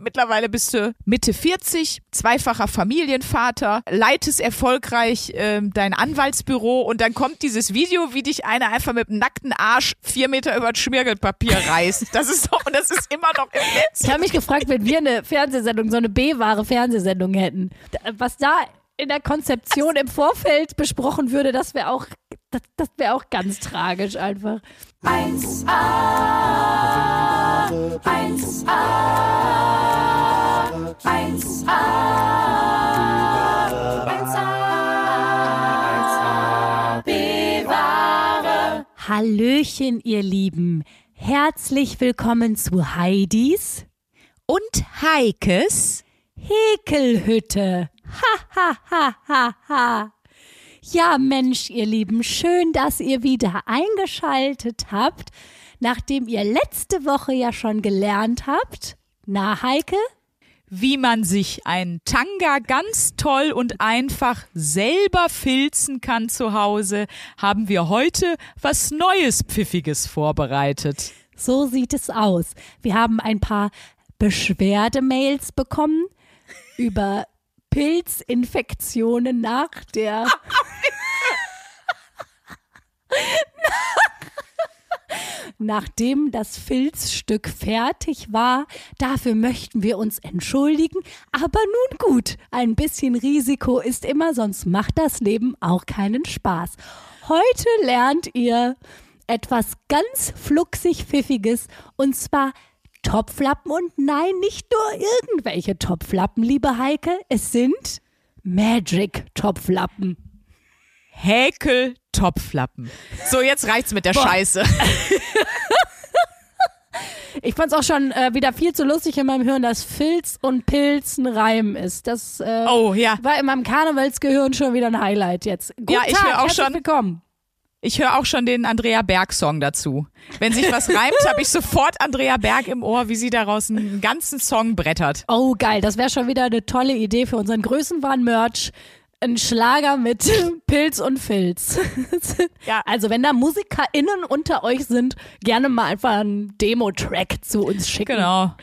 Mittlerweile bist du Mitte 40, zweifacher Familienvater, leitest erfolgreich ähm, dein Anwaltsbüro und dann kommt dieses Video, wie dich einer einfach mit dem nackten Arsch vier Meter über das Schmirgelpapier reißt. Das ist doch, und das ist immer noch im Netz. Ich habe mich gefragt, wenn wir eine Fernsehsendung, so eine B-wahre Fernsehsendung hätten, was da in der Konzeption im Vorfeld besprochen würde, das wäre auch, das, das wäre auch ganz tragisch einfach. 1a, 1a, 1a, 1a, bewahre. Hallöchen, ihr Lieben. Herzlich willkommen zu Heidis Und Heikes Häkelhütte. Ha, ha, ha, ha, ha. Ja, Mensch, ihr Lieben, schön, dass ihr wieder eingeschaltet habt, nachdem ihr letzte Woche ja schon gelernt habt. Na, Heike? wie man sich einen Tanga ganz toll und einfach selber filzen kann zu Hause, haben wir heute was Neues Pfiffiges vorbereitet. So sieht es aus. Wir haben ein paar Beschwerdemails bekommen über Pilzinfektionen nach der Nachdem das Filzstück fertig war, dafür möchten wir uns entschuldigen. Aber nun gut, ein bisschen Risiko ist immer, sonst macht das Leben auch keinen Spaß. Heute lernt ihr etwas ganz fluxig Pfiffiges und zwar Topflappen und nein, nicht nur irgendwelche Topflappen, liebe Heike, es sind Magic Topflappen. Häkel Topflappen. So, jetzt reicht's mit der Scheiße. Ich fand's auch schon äh, wieder viel zu lustig in meinem Hirn, dass Filz und Pilz ein Reim ist. Das äh, Oh, ja. war in meinem Karnevalsgehirn schon wieder ein Highlight jetzt. Guten Ja, ich Tag, auch herzlich schon- Willkommen. Ich höre auch schon den Andrea Berg Song dazu. Wenn sich was reimt, habe ich sofort Andrea Berg im Ohr, wie sie daraus einen ganzen Song brettert. Oh, geil. Das wäre schon wieder eine tolle Idee für unseren Größenwahn-Merch. Ein Schlager mit Pilz und Filz. Ja. Also, wenn da MusikerInnen unter euch sind, gerne mal einfach einen Demo-Track zu uns schicken. Genau.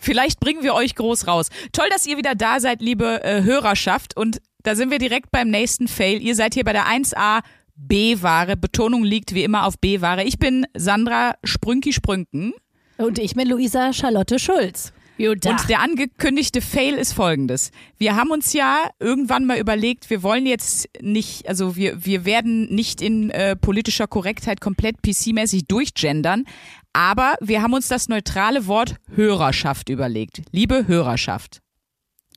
Vielleicht bringen wir euch groß raus. Toll, dass ihr wieder da seid, liebe äh, Hörerschaft. Und da sind wir direkt beim nächsten Fail. Ihr seid hier bei der 1a B-Ware. Betonung liegt wie immer auf B-Ware. Ich bin Sandra Sprünki Sprünken. Und ich bin Luisa Charlotte Schulz. Guten Und der angekündigte Fail ist folgendes. Wir haben uns ja irgendwann mal überlegt, wir wollen jetzt nicht, also wir, wir werden nicht in äh, politischer Korrektheit komplett PC-mäßig durchgendern, aber wir haben uns das neutrale Wort Hörerschaft überlegt. Liebe Hörerschaft.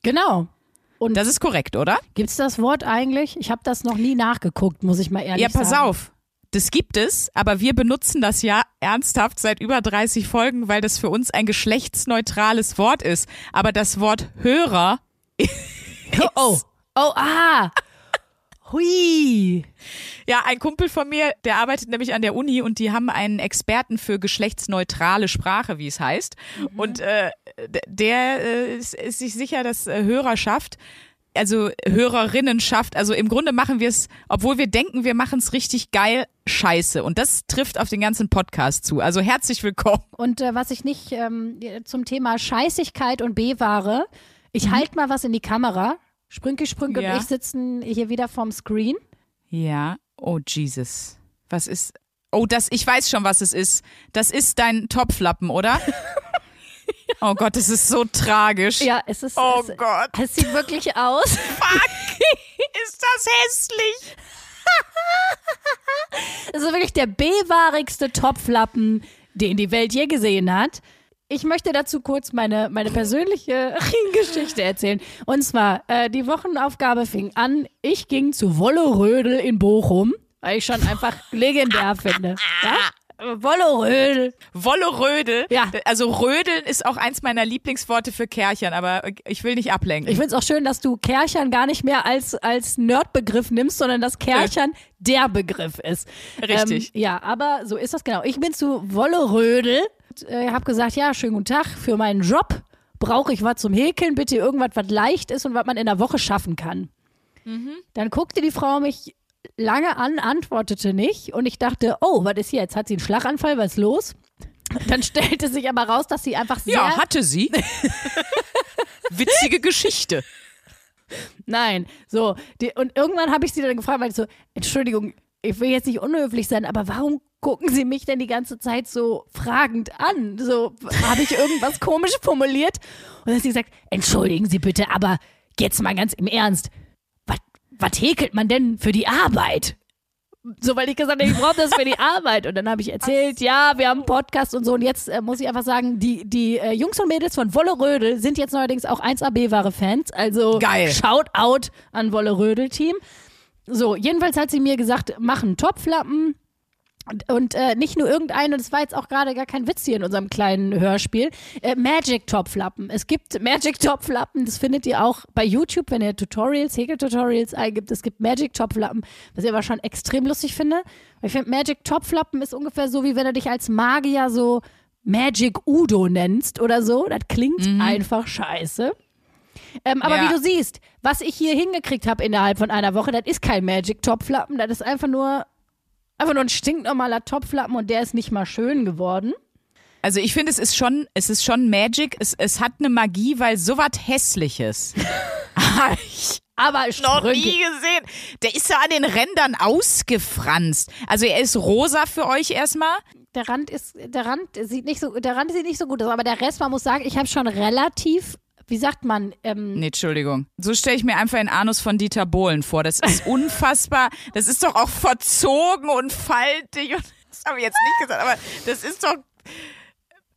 Genau. Und Das ist korrekt, oder? gibt's das Wort eigentlich? Ich habe das noch nie nachgeguckt, muss ich mal ehrlich Ja, sagen. pass auf. Das gibt es, aber wir benutzen das ja ernsthaft seit über 30 Folgen, weil das für uns ein geschlechtsneutrales Wort ist. Aber das Wort Hörer Oh, oh, oh, ah. Hui. Ja, ein Kumpel von mir, der arbeitet nämlich an der Uni und die haben einen Experten für geschlechtsneutrale Sprache, wie es heißt. Und äh, der äh, ist, ist sich sicher, dass äh, Hörerschaft, also Hörerinnenschaft, also im Grunde machen wir es, obwohl wir denken, wir machen es richtig geil, scheiße. Und das trifft auf den ganzen Podcast zu. Also herzlich willkommen. Und äh, was ich nicht ähm, zum Thema Scheißigkeit und B-Ware, ich halte mal was in die Kamera. Sprünke, Sprünke Ja. und ich sitzen hier wieder vorm Screen. Ja, oh Jesus. Was ist. Oh, das, ich weiß schon, was es ist. Das ist dein Topflappen, oder? Oh Gott, das ist so tragisch. Ja, es ist. Oh es, Gott. Es sieht wirklich aus. Fuck, ist das hässlich. Es ist wirklich der B-wahrigste Topflappen, den die Welt je gesehen hat. Ich möchte dazu kurz meine, meine persönliche Geschichte erzählen. Und zwar, äh, die Wochenaufgabe fing an, ich ging zu Wollerödel in Bochum, weil ich schon einfach legendär finde. Ja? Wollerödel. Wolle Rödel. Ja. Also Rödeln ist auch eins meiner Lieblingsworte für Kärchern, aber ich will nicht ablenken. Ich finde es auch schön, dass du Kärchern gar nicht mehr als, als Nerdbegriff nimmst, sondern dass Kärchern der Begriff ist. Richtig. Ähm, ja, aber so ist das genau. Ich bin zu Wollerödel, äh, habe gesagt, ja, schönen guten Tag, für meinen Job brauche ich was zum Häkeln, bitte irgendwas, was leicht ist und was man in der Woche schaffen kann. Dann guckte die Frau mich lange an, antwortete nicht und ich dachte, oh, was ist jetzt? Hat sie einen Schlaganfall? Was ist los? Dann stellte sich aber raus, dass sie einfach sehr ja, hatte sie. lustige Geschichte. Nein, so. Die, und irgendwann habe ich sie dann gefragt, weil ich so, Entschuldigung, ich will jetzt nicht unhöflich sein, aber warum gucken Sie mich denn die ganze Zeit so fragend an? So, habe ich irgendwas komisch formuliert? Und dann hat sie gesagt, entschuldigen Sie bitte, aber jetzt mal ganz im Ernst, was- häkelt man denn für die Arbeit? So, weil ich gesagt habe, ich brauche das für die Arbeit. Und dann habe ich erzählt, ja, wir haben einen Podcast und so. Und jetzt äh, muss ich einfach sagen, die, die äh, Jungs und Mädels von Wolle Rödel sind jetzt neuerdings auch 1AB-Ware-Fans. Also Geil. Shout out an Wolle Rödel-Team. So, jedenfalls hat sie mir gesagt, mach einen Topflappen. Und, und äh, nicht nur irgendeinen, und es war jetzt auch gerade gar kein Witz hier in unserem kleinen Hörspiel, äh, Magic Topflappen. Es gibt Magic Topflappen, das findet ihr auch bei YouTube, wenn ihr Tutorials, Häkel-Tutorials eingibt. Es gibt Magic Topflappen, was ich aber schon extrem lustig finde. Ich finde, Magic Topflappen ist ungefähr so, wie wenn du dich als Magier so Magic Udo nennst oder so. Das klingt einfach scheiße. Ähm, aber Ja. wie du siehst, was ich hier hingekriegt habe innerhalb von einer Woche, das ist kein Magic Topflappen, das ist einfach nur einfach nur ein stinknormaler Topflappen und der ist nicht mal schön geworden. Also ich finde, es ist schon, es ist schon Magic. Es, es hat eine Magie, weil sowas Hässliches. Hab ich Aber noch nie gesehen. Der ist ja an den Rändern ausgefranst. Also er ist rosa für euch erstmal. Der Rand ist, der Rand sieht nicht so, der Rand sieht nicht so gut aus, aber der Rest, man muss sagen, ich habe schon relativ, wie sagt man, ähm, Nee, Entschuldigung. So stelle ich mir einfach den Anus von Dieter Bohlen vor. Das ist unfassbar. Das ist doch auch verzogen und faltig. Und das habe ich jetzt nicht gesagt, aber das ist doch.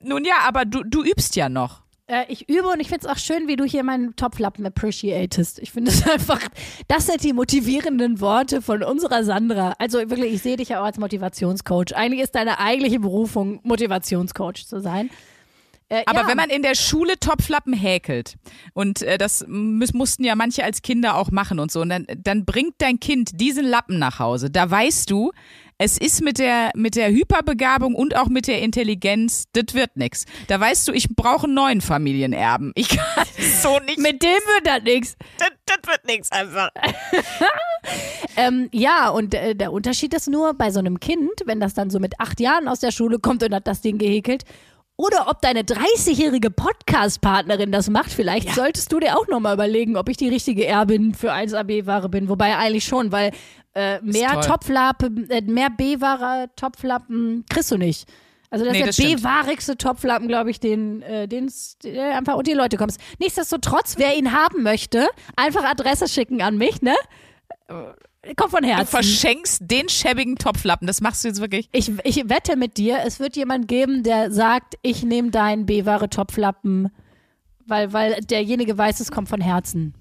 Nun ja, aber du, du übst ja noch. Äh, ich übe und ich finde es auch schön, wie du hier meinen Topflappen appreciatest. Ich finde es einfach, das sind die motivierenden Worte von unserer Sandra. Also wirklich, ich sehe dich ja auch als Motivationscoach. Eigentlich ist deine eigentliche Berufung, Motivationscoach zu sein. Äh, Aber ja. wenn man in der Schule Topflappen häkelt, und äh, das müß, mussten ja manche als Kinder auch machen und so, und dann, dann bringt dein Kind diesen Lappen nach Hause. Da weißt du, es ist mit der, mit der Hyperbegabung und auch mit der Intelligenz, das wird nix. Da weißt du, ich brauche einen neuen Familienerben. Ich kann so nicht. mit dem wird das nichts. das, das wird nix einfach. Ähm, ja, und äh, der Unterschied ist nur bei so einem Kind, wenn das dann so mit acht Jahren aus der Schule kommt und hat das Ding gehäkelt, oder ob deine 30-jährige Podcast-Partnerin das macht, vielleicht solltest du dir auch nochmal überlegen, ob ich die richtige Erbin für 1AB-Ware bin. Wobei eigentlich schon, weil äh, mehr. Topflappen, äh, mehr B-Ware Topflappen kriegst du nicht. Also das Nee, ist der. B-warigste Topflappen, glaube ich, den, äh, den's, der einfach und die Leute kommst. Nichtsdestotrotz, wer ihn haben möchte, einfach Adresse schicken an mich, ne? Kommt von Du Herzen. verschenkst den schäbigen Topflappen. Das machst du jetzt wirklich. Ich, ich wette mit dir, es wird jemand geben, der sagt, ich nehme deinen B-Ware Topflappen, weil, weil derjenige weiß, es kommt von Herzen.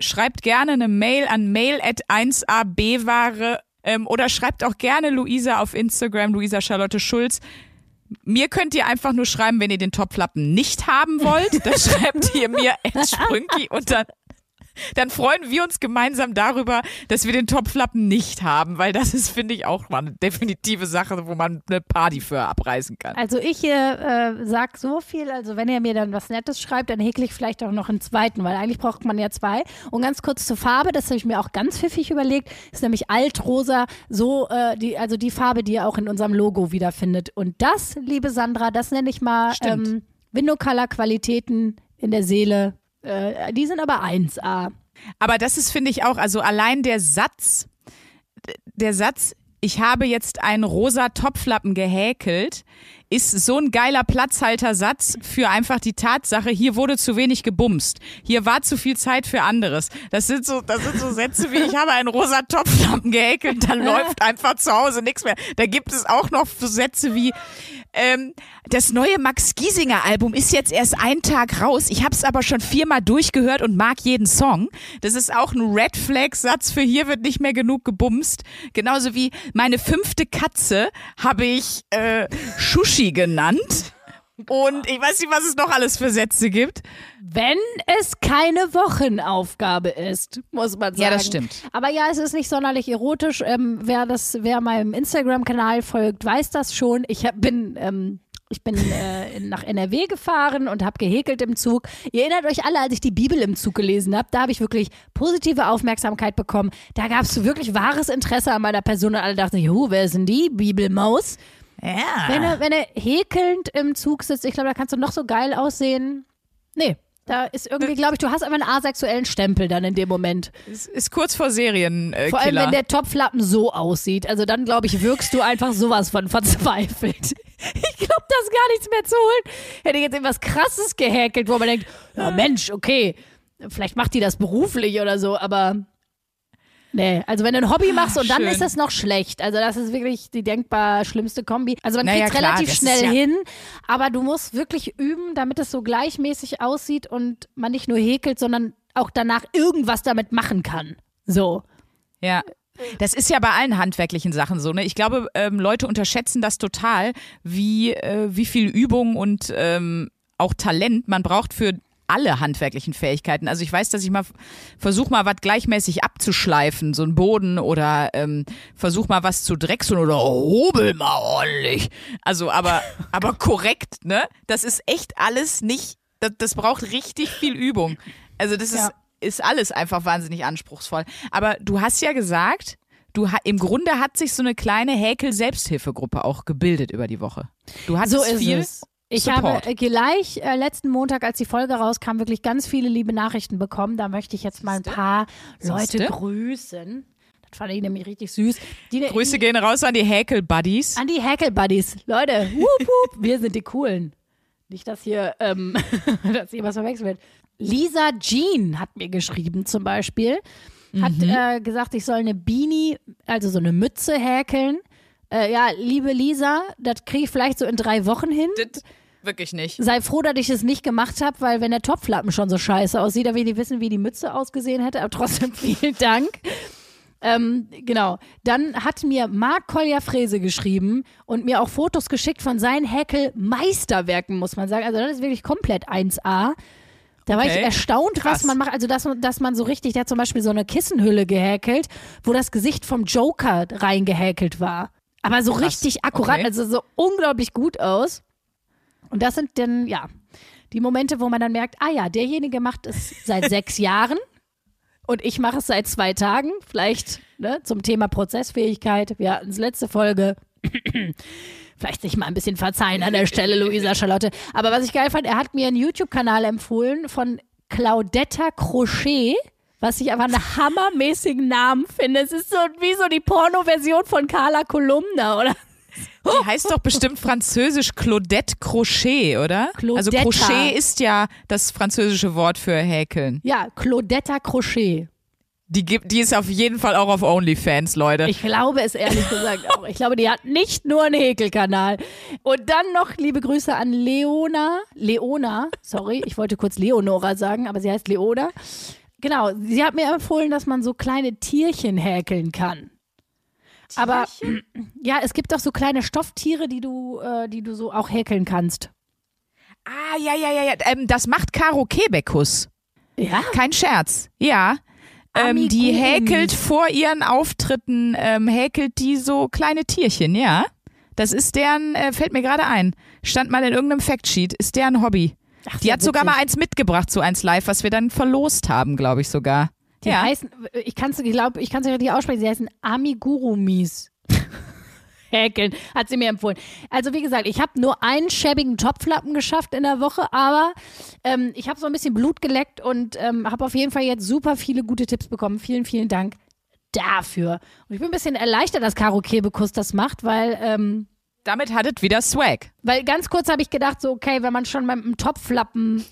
schreibt gerne eine Mail an mail at 1abware ähm, oder schreibt auch gerne Luisa auf Instagram, Luisa Charlotte Schulz. Mir könnt ihr einfach nur schreiben, wenn ihr den Topflappen nicht haben wollt. Dann schreibt ihr mir at Sprünki und dann, dann freuen wir uns gemeinsam darüber, dass wir den Topflappen nicht haben, weil das ist, finde ich, auch mal eine definitive Sache, wo man eine Party für abreißen kann. Also ich äh, äh, sag so viel, also wenn ihr mir dann was Nettes schreibt, dann häkle ich vielleicht auch noch einen zweiten, weil eigentlich braucht man ja zwei. Und ganz kurz zur Farbe, das habe ich mir auch ganz pfiffig überlegt, ist nämlich altrosa, so äh, die, also die Farbe, die ihr auch in unserem Logo wiederfindet. Und das, liebe Sandra, das nenne ich mal Stimmt. ähm, Window Color Qualitäten in der Seele. Äh, die sind aber 1A. Aber das ist, finde ich, auch, also allein der Satz, der Satz, ich habe jetzt einen rosa Topflappen gehäkelt, ist so ein geiler Platzhaltersatz für einfach die Tatsache, hier wurde zu wenig gebumst. Hier war zu viel Zeit für anderes. Das sind so, das sind so Sätze wie, ich habe einen rosa Topflappen gehäkelt, dann läuft einfach zu Hause nichts mehr. Da gibt es auch noch Sätze wie, ähm, das neue Max Giesinger Album ist jetzt erst einen Tag raus. Ich habe es aber schon viermal durchgehört und mag jeden Song. Das ist auch ein Red Flag Satz für hier wird nicht mehr genug gebumst. Genauso wie meine fünfte Katze habe ich äh, Shushi genannt. Und ich weiß nicht, was es noch alles für Sätze gibt. Wenn es keine Wochenaufgabe ist, muss man sagen. Ja, das stimmt. Aber ja, es ist nicht sonderlich erotisch. Ähm, wer das, wer meinem Instagram-Kanal folgt, weiß das schon. Ich hab, bin, ähm, ich bin äh, nach NRW gefahren und habe gehäkelt im Zug. Ihr erinnert euch alle, als ich die Bibel im Zug gelesen habe, da habe ich wirklich positive Aufmerksamkeit bekommen. Da gab es wirklich wahres Interesse an meiner Person und alle dachten, juhu, wer ist denn die Bibelmaus? Ja. Wenn er, wenn er häkelnd im Zug sitzt, ich glaube, da kannst du noch so geil aussehen. Nee, Da ist irgendwie, glaube ich, du hast einfach einen asexuellen Stempel dann in dem Moment. Es ist kurz vor Serienkiller. Vor allem, wenn der Topflappen so aussieht. Also dann, glaube ich, wirkst du einfach sowas von verzweifelt. Ich glaube, da ist gar nichts mehr zu holen. Hätte ich jetzt irgendwas krasses gehäkelt, wo man denkt, ja Mensch, okay, vielleicht macht die das beruflich oder so, aber Nee, also wenn du ein Hobby machst und dann schön. ist das noch schlecht. Also das ist wirklich die denkbar schlimmste Kombi. Also man Naja, kriegt relativ schnell ja- hin, aber du musst wirklich üben, damit es so gleichmäßig aussieht und man nicht nur häkelt, sondern auch danach irgendwas damit machen kann. So. Ja. Das ist ja bei allen handwerklichen Sachen so, ne? Ich glaube, ähm, Leute unterschätzen das total, wie, äh, wie viel Übung und ähm, auch Talent man braucht für alle handwerklichen Fähigkeiten. Also ich weiß, dass ich mal versuche mal was gleichmäßig abzuschleifen, so einen Boden oder ähm, versuch mal was zu drechseln oder hobel mal ordentlich. Also aber aber korrekt, ne? Das ist echt alles nicht. Das, das braucht richtig viel Übung. Also das ist Ja. ist alles einfach wahnsinnig anspruchsvoll. Aber du hast ja gesagt, du im Grunde hat sich so eine kleine Häkel-Selbsthilfegruppe auch gebildet über die Woche. Du hattest So ist viel. es. Ich Support. habe äh, gleich äh, letzten Montag, als die Folge rauskam, wirklich ganz viele liebe Nachrichten bekommen. Da möchte ich jetzt mal ein paar Leute grüßen. Das fand ich nämlich richtig süß. Die, Grüße gehen raus an die Häkel-Buddies. An die Hackle-Buddies. Leute, wup, wup, wir sind die Coolen. Nicht, dass hier, ähm, dass hier was verwechselt wird. Lisa Jean hat mir geschrieben zum Beispiel. Hat äh, gesagt, ich soll eine Beanie, also so eine Mütze häkeln. Äh, ja, liebe Lisa, das kriege ich vielleicht so in drei Wochen hin. Das wirklich nicht. Sei froh, dass ich es nicht gemacht habe, weil wenn der Topflappen schon so scheiße aussieht, dann will ich nicht wissen, wie die Mütze ausgesehen hätte. Aber trotzdem vielen Dank. Ähm, genau. Dann hat mir Marc Kolja Frese geschrieben und mir auch Fotos geschickt von seinen Häkel-Meisterwerken, muss man sagen. Also das ist wirklich komplett 1A. Da war ich erstaunt, Krass. was man macht. Also, dass, man- dass man so richtig, der hat zum Beispiel so eine Kissenhülle gehäkelt, wo das Gesicht vom Joker reingehäkelt war. Aber so Krass. richtig akkurat, Okay. also so unglaublich gut aus. Und das sind dann, ja, die Momente, wo man dann merkt, ah ja, derjenige macht es seit sechs Jahren und ich mache es seit zwei Tagen. Vielleicht ne, zum Thema Prozessfähigkeit. Wir hatten es letzte Folge. Vielleicht sich mal ein bisschen verzeihen an der Stelle, Luisa Charlotte. Aber was ich geil fand, er hat mir einen YouTube-Kanal empfohlen von Claudetta Crochet, was ich aber einen hammermäßigen Namen finde. Es ist so wie so die Porno-Version von Carla Kolumna, oder? Die heißt doch bestimmt französisch Claudette Crochet, oder? Also Claudetta. Crochet ist ja das französische Wort für Häkeln. Ja, Claudetta Crochet. Die, gibt, die ist auf jeden Fall auch auf OnlyFans, Leute. Ich glaube es ehrlich gesagt auch. Ich glaube, die hat nicht nur einen Häkelkanal. Und dann noch liebe Grüße an Leona. Leona, sorry, ich wollte kurz Leonora sagen, aber sie heißt Leona. Genau, sie hat mir empfohlen, dass man so kleine Tierchen häkeln kann. Aber ja, es gibt doch so kleine Stofftiere, die du, äh, die du so auch häkeln kannst. ah, ja, ja, ja, ja. Ähm, das macht Caro Kebekus. Ja? Kein Scherz. Ja. Ähm, die häkelt vor ihren Auftritten, ähm, häkelt die so kleine Tierchen, ja. Das ist deren, äh, fällt mir gerade ein, stand mal in irgendeinem Factsheet, ist deren Hobby. Ach, Die hat sogar mal witzig. eins mitgebracht, so eins live, was wir dann verlost haben, glaube ich sogar. Die ja. heißen, ich kann es, ich ich es richtig aussprechen, sie heißen Amigurumis. Häkeln, hat sie mir empfohlen. Also wie gesagt, ich habe nur einen schäbigen Topflappen geschafft in der Woche, aber ähm, ich habe so ein bisschen Blut geleckt und ähm, habe auf jeden Fall jetzt super viele gute Tipps bekommen. Vielen, vielen Dank dafür. Und ich bin ein bisschen erleichtert, dass Karo Kebekus das macht, weil ähm, Damit hat es wieder Swag. weil ganz kurz habe ich gedacht, so, okay, wenn man schon mit einem Topflappen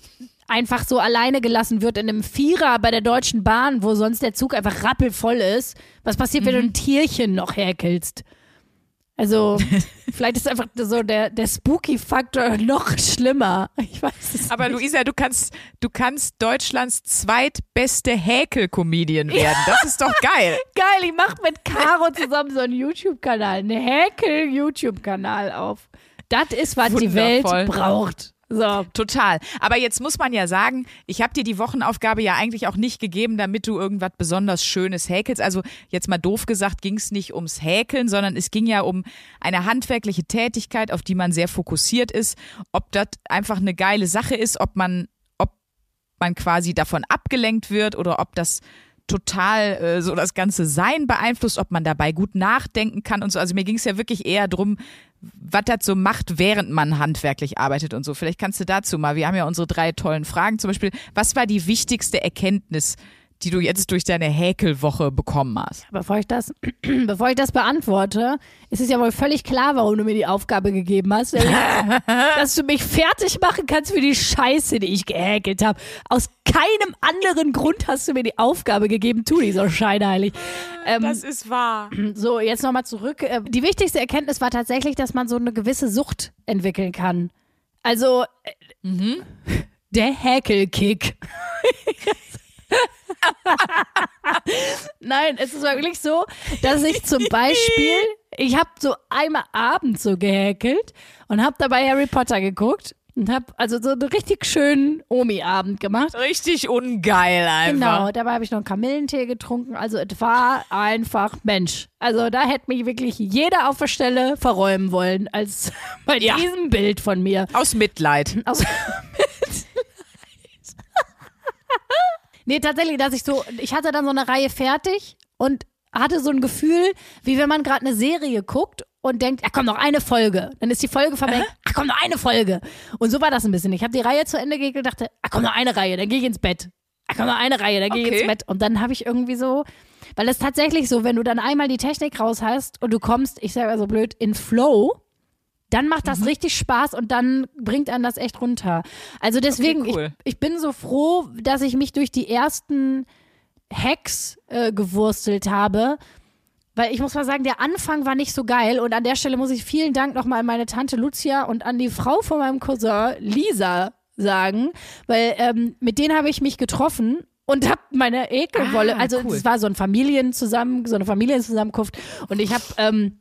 einfach so alleine gelassen wird in einem Vierer bei der Deutschen Bahn, wo sonst der Zug einfach rappelvoll ist, was passiert, wenn du Mhm. ein Tierchen noch häkelst? Also, vielleicht ist einfach so der, der Spooky-Faktor noch schlimmer. Ich weiß es Aber nicht. Luisa, du kannst, du kannst Deutschlands zweitbeste Häkel-Comedian werden. Das ist doch geil. Geil, ich mache mit Caro zusammen so einen YouTube-Kanal, einen Häkel-YouTube-Kanal auf. Das ist, was die Welt Wundervoll. braucht. So. Total. Aber jetzt muss man ja sagen, ich habe dir die Wochenaufgabe ja eigentlich auch nicht gegeben, damit du irgendwas besonders Schönes häkelst. Also jetzt mal doof gesagt, ging es nicht ums Häkeln, sondern es ging ja um eine handwerkliche Tätigkeit, auf die man sehr fokussiert ist. Ob das einfach eine geile Sache ist, ob man, ob man quasi davon abgelenkt wird oder ob das total äh, so das ganze Sein beeinflusst, ob man dabei gut nachdenken kann und so. Also mir ging es ja wirklich eher drum, was das so macht, während man handwerklich arbeitet und so. Vielleicht kannst du dazu mal, wir haben ja unsere drei tollen Fragen. Zum Beispiel, was war die wichtigste Erkenntnis, die du jetzt durch deine Häkelwoche bekommen hast? Bevor ich das, bevor ich das beantworte, ist es ja wohl völlig klar, warum du mir die Aufgabe gegeben hast, dass du mich fertig machen kannst für die Scheiße, die ich gehäkelt habe. Aus keinem anderen Grund hast du mir die Aufgabe gegeben, tu die so scheinheilig. Ähm, Das ist wahr. so, jetzt nochmal zurück. Äh, Die wichtigste Erkenntnis war tatsächlich, dass man so eine gewisse Sucht entwickeln kann. Also, äh, der Häkelkick. Nein, es ist wirklich so, dass ich zum Beispiel, ich habe so einmal abends so gehäkelt und habe dabei Harry Potter geguckt und habe also so einen richtig schönen Omi-Abend gemacht. Richtig ungeil einfach. Genau, dabei habe ich noch einen Kamillentee getrunken. Also es war einfach Mensch. Also da hätte mich wirklich jeder auf der Stelle verräumen wollen, als bei Ja. diesem Bild von mir. Aus Mitleid. Aus nee, tatsächlich, dass ich so, ich hatte dann so eine Reihe fertig und hatte so ein Gefühl, wie wenn man gerade eine Serie guckt und denkt, ach komm, noch eine Folge. Dann ist die Folge vorbei, ach komm, noch eine Folge. Und so war das ein bisschen. Ich habe die Reihe zu Ende gekriegt und dachte, ach komm, noch eine Reihe, dann gehe ich ins Bett. Ach komm, noch eine Reihe, dann gehe ich Okay. ins Bett. Und dann habe ich irgendwie so, weil es tatsächlich so, wenn du dann einmal die Technik raus hast und du kommst, ich sage also blöd, in Flow, dann macht Mhm. das richtig Spaß und dann bringt einen das echt runter. Also deswegen, cool. ich, ich bin so froh, dass ich mich durch die ersten Hacks äh, gewurstelt habe. Weil ich muss mal sagen, der Anfang war nicht so geil. Und an der Stelle muss ich vielen Dank nochmal an meine Tante Lucia und an die Frau von meinem Cousin Lisa sagen. Weil ähm, mit denen habe ich mich getroffen und habe meine Ekelwolle, Ah, also cool. es war so ein Familienzusammen, so eine Familienzusammenkunft. Und ich habe ähm,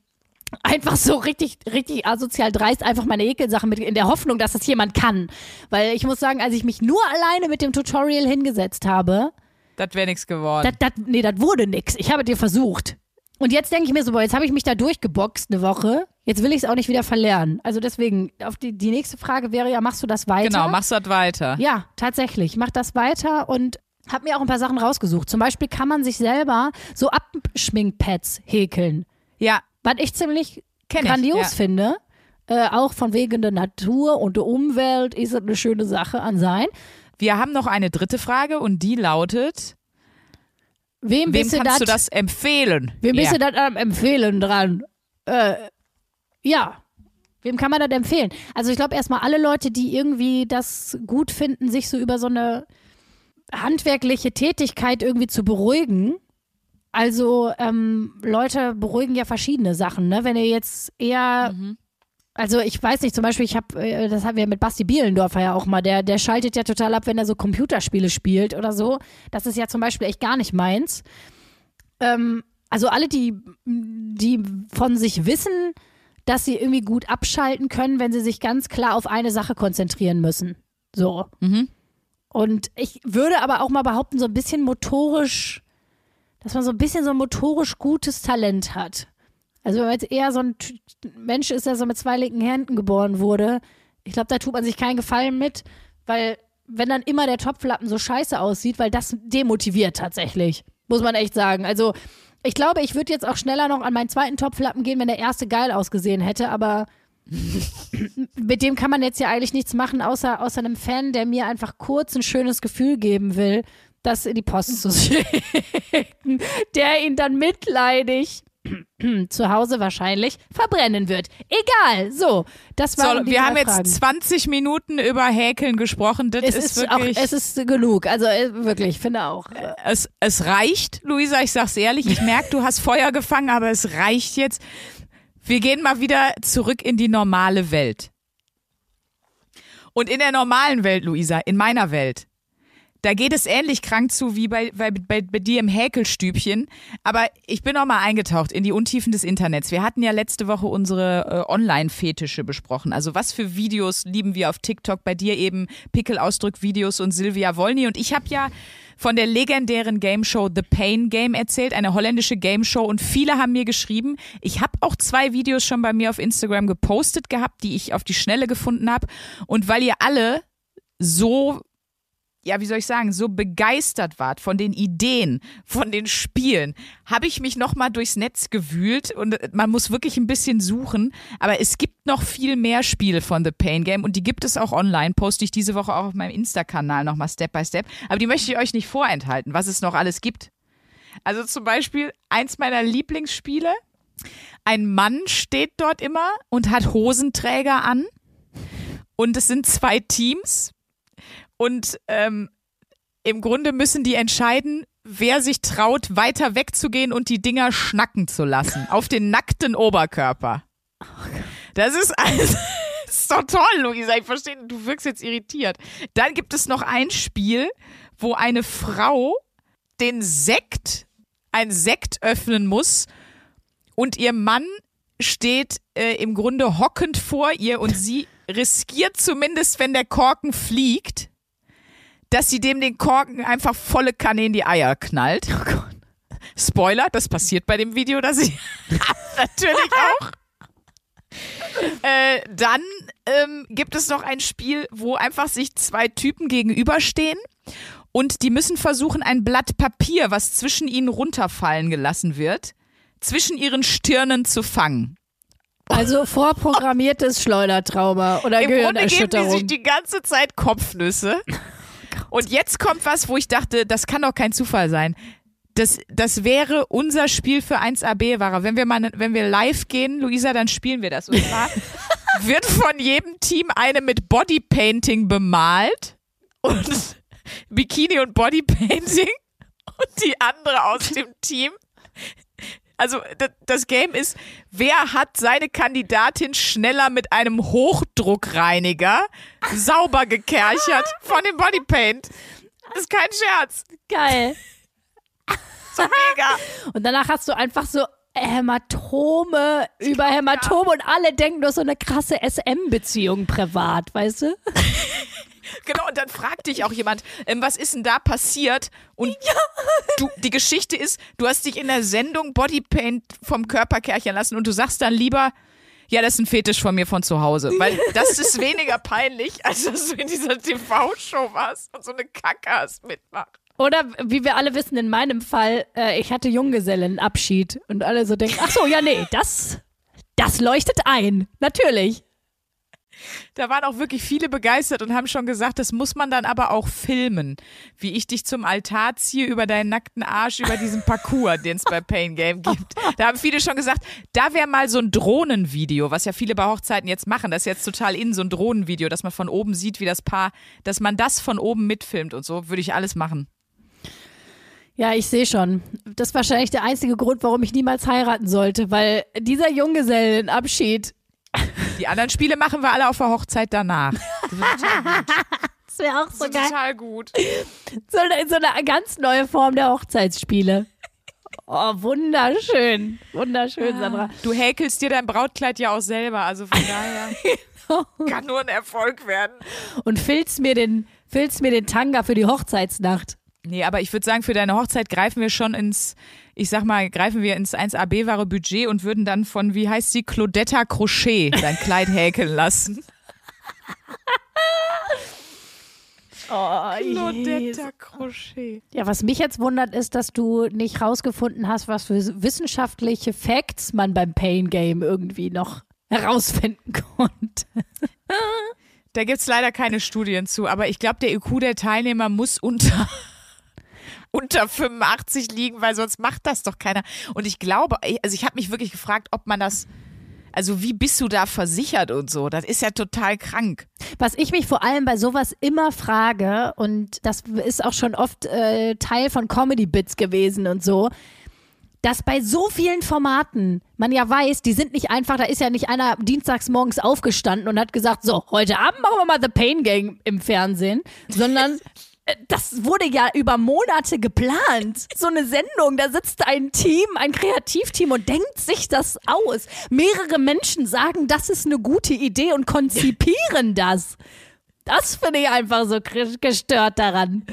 einfach so richtig, richtig asozial dreist einfach meine Ekelsachen mit in der Hoffnung, dass das jemand kann. Weil ich muss sagen, als ich mich nur alleine mit dem Tutorial hingesetzt habe, Das wäre nichts geworden. das, das, nee, das wurde nix. Ich habe dir versucht. Und jetzt denke ich mir so, boah, jetzt habe ich mich da durchgeboxt eine Woche. Jetzt will ich es auch nicht wieder verlernen. Also deswegen, auf die, die nächste Frage wäre ja, machst du das weiter? genau, machst du das weiter. Ja, tatsächlich. Mach das weiter und hab mir auch ein paar Sachen rausgesucht. Zum Beispiel kann man sich selber so Abschminkpads häkeln. Ja, Was ich ziemlich Kenn ich, grandios ja. finde. Äh, auch von wegen der Natur und der Umwelt ist es eine schöne Sache an sein. wir haben noch eine dritte Frage und die lautet, Wem, wem bist du kannst du dat- das empfehlen? Wem bist ja. du das am Empfehlen dran? Äh, ja. Wem kann man das empfehlen? Also ich glaube erstmal alle Leute, die irgendwie das gut finden, sich so über so eine handwerkliche Tätigkeit irgendwie zu beruhigen. Also ähm, Leute beruhigen ja verschiedene Sachen, ne? Wenn ihr jetzt eher also ich weiß nicht, zum Beispiel, ich habe, äh, das haben wir mit Basti Bielendorfer ja auch mal, der, der schaltet ja total ab, wenn er so Computerspiele spielt oder so. Das ist ja zum Beispiel echt gar nicht meins. Ähm, also alle, die, die von sich wissen, dass sie irgendwie gut abschalten können, wenn sie sich ganz klar auf eine Sache konzentrieren müssen. So. Mhm. Und ich würde aber auch mal behaupten, so ein bisschen motorisch, dass man so ein bisschen so ein motorisch gutes Talent hat. Also wenn man jetzt eher so ein Mensch ist, der so mit zwei linken Händen geboren wurde, ich glaube, da tut man sich keinen Gefallen mit, weil wenn dann immer der Topflappen so scheiße aussieht, weil das demotiviert tatsächlich, muss man echt sagen. Also ich glaube, ich würde jetzt auch schneller noch an meinen zweiten Topflappen gehen, wenn der erste geil ausgesehen hätte, aber mit dem kann man jetzt ja eigentlich nichts machen, außer, außer einem Fan, der mir einfach kurz ein schönes Gefühl geben will, das in die Post zu schicken, der ihn dann mitleidig zu Hause wahrscheinlich verbrennen wird. Egal, so, das waren So, wir haben jetzt Fragen. 20 Minuten über Häkeln gesprochen. Das es ist, ist, auch, wirklich. es ist genug, also äh, wirklich, ich finde auch. äh, es, es reicht, Luisa, ich sag's ehrlich. Ich merke, du hast Feuer gefangen, aber es reicht jetzt. Wir gehen mal wieder zurück in die normale Welt. Und in der normalen Welt, Luisa, in meiner Welt, da geht es ähnlich krank zu wie bei, bei, bei, bei dir im Häkelstübchen. Aber ich bin auch mal eingetaucht in die Untiefen des Internets. Wir hatten ja letzte Woche unsere äh, Online-Fetische besprochen. Also was für Videos lieben wir auf TikTok? Bei dir eben Pickelausdrück-Videos und Silvia Wolny. Und ich habe ja von der legendären Game Show The Pain Game erzählt, eine holländische Game Show. Und viele haben mir geschrieben, ich habe auch zwei Videos schon bei mir auf Instagram gepostet gehabt, die ich auf die Schnelle gefunden habe. Und weil ihr alle so ja, wie soll ich sagen, so begeistert wart von den Ideen, von den Spielen, habe ich mich nochmal durchs Netz gewühlt und man muss wirklich ein bisschen suchen. Aber es gibt noch viel mehr Spiele von The Pain Game und die gibt es auch online. Poste ich diese Woche auch auf meinem Insta-Kanal nochmal Step by Step. Aber die möchte ich euch nicht vorenthalten, was es noch alles gibt. Also zum Beispiel eins meiner Lieblingsspiele. Ein Mann steht dort immer und hat Hosenträger an. Und es sind zwei Teams. Und ähm, im Grunde müssen die entscheiden, wer sich traut, weiter wegzugehen und die Dinger schnacken zu lassen. Auf den nackten Oberkörper. Das ist alles. Das ist doch toll, Luisa. Ich verstehe, du wirkst jetzt irritiert. Dann gibt es noch ein Spiel, wo eine Frau den Sekt, ein Sekt öffnen muss und ihr Mann steht äh, im Grunde hockend vor ihr und sie riskiert zumindest, wenn der Korken fliegt, dass sie dem den Korken einfach volle Kanne in die Eier knallt. Oh Gott. Spoiler, das passiert bei dem Video, das ich natürlich auch. Äh, dann ähm, gibt es noch ein Spiel, wo einfach sich zwei Typen gegenüberstehen und die müssen versuchen, ein Blatt Papier, was zwischen ihnen runterfallen gelassen wird, zwischen ihren Stirnen zu fangen. Also vorprogrammiertes Schleudertrauma oder Im Grunde geben die sich die ganze Zeit Kopfnüsse. Und jetzt kommt was, wo ich dachte, das kann doch kein Zufall sein. Das, das wäre unser Spiel für 1AB-Ware. Wenn wir mal, wenn wir live gehen, Luisa, dann spielen wir das. Und zwar wird von jedem Team eine mit Bodypainting bemalt und Bikini und Bodypainting und die andere aus dem Team. Also das Game ist, wer hat seine Kandidatin schneller mit einem Hochdruckreiniger sauber gekerchert von dem Bodypaint? Das ist kein Scherz. Geil. So mega. Und danach hast du einfach so Hämatome über Hämatome und alle denken, du hast so eine krasse SM-Beziehung privat, weißt du? Genau, und dann fragt dich auch jemand, ähm, was ist denn da passiert? Und du, die Geschichte ist, du hast dich in der Sendung Bodypaint vom Körper kerchern lassen und du sagst dann lieber, ja, das ist ein Fetisch von mir von zu Hause. Weil das ist weniger peinlich, als dass du in dieser TV-Show warst und so eine Kacke hast mitmacht. Oder wie wir alle wissen, in meinem Fall, äh, ich hatte Junggesellenabschied und alle so denken, ach so, ja, nee, das, das leuchtet ein. Natürlich. Da waren auch wirklich viele begeistert und haben schon gesagt, das muss man dann aber auch filmen. Wie ich dich zum Altar ziehe über deinen nackten Arsch, über diesen Parcours, den es bei Pain Game gibt. Da haben viele schon gesagt, da wäre mal so ein Drohnenvideo, was ja viele bei Hochzeiten jetzt machen. Das ist jetzt total in so ein Drohnenvideo, dass man von oben sieht, wie das Paar, dass man das von oben mitfilmt und so, würde ich alles machen. Ja, ich sehe schon. Das ist wahrscheinlich der einzige Grund, warum ich niemals heiraten sollte, weil dieser Junggesellenabschied, Die anderen Spiele machen wir alle auf der Hochzeit danach. das wäre auch so So geil. total gut. So eine, so eine ganz neue Form der Hochzeitsspiele. Oh, wunderschön. Wunderschön, Sandra. Du häkelst dir dein Brautkleid ja auch selber, also von daher kann nur ein Erfolg werden. Und filzt mir den, filzt mir den Tanga für die Hochzeitsnacht. Nee, aber ich würde sagen, für deine Hochzeit greifen wir schon ins, ich sag mal, greifen wir ins 1AB-ware Budget und würden dann von, wie heißt sie, Claudetta Crochet dein Kleid häkeln lassen. Oh, Claudetta Crochet. Ja, was mich jetzt wundert, ist, dass du nicht rausgefunden hast, was für wissenschaftliche Facts man beim Pain Game irgendwie noch herausfinden konnte. Da gibt's leider keine Studien zu, aber ich glaube, der IQ der Teilnehmer muss unter, unter 85 liegen, weil sonst macht das doch keiner. Und ich glaube, also ich habe mich wirklich gefragt, ob man das, also wie bist du da versichert und so? Das ist ja total krank. Was ich mich vor allem bei sowas immer frage, und das ist auch schon oft äh, Teil von Comedy-Bits gewesen und so, dass bei so vielen Formaten man ja weiß, die sind nicht einfach, da ist ja nicht einer dienstags morgens aufgestanden und hat gesagt, so, heute Abend machen wir mal The Pain Gang im Fernsehen, sondern das wurde ja über Monate geplant. So eine Sendung, da sitzt ein Team, ein Kreativteam und denkt sich das aus. Mehrere Menschen sagen, das ist eine gute Idee und konzipieren das. Das finde ich einfach so gestört daran.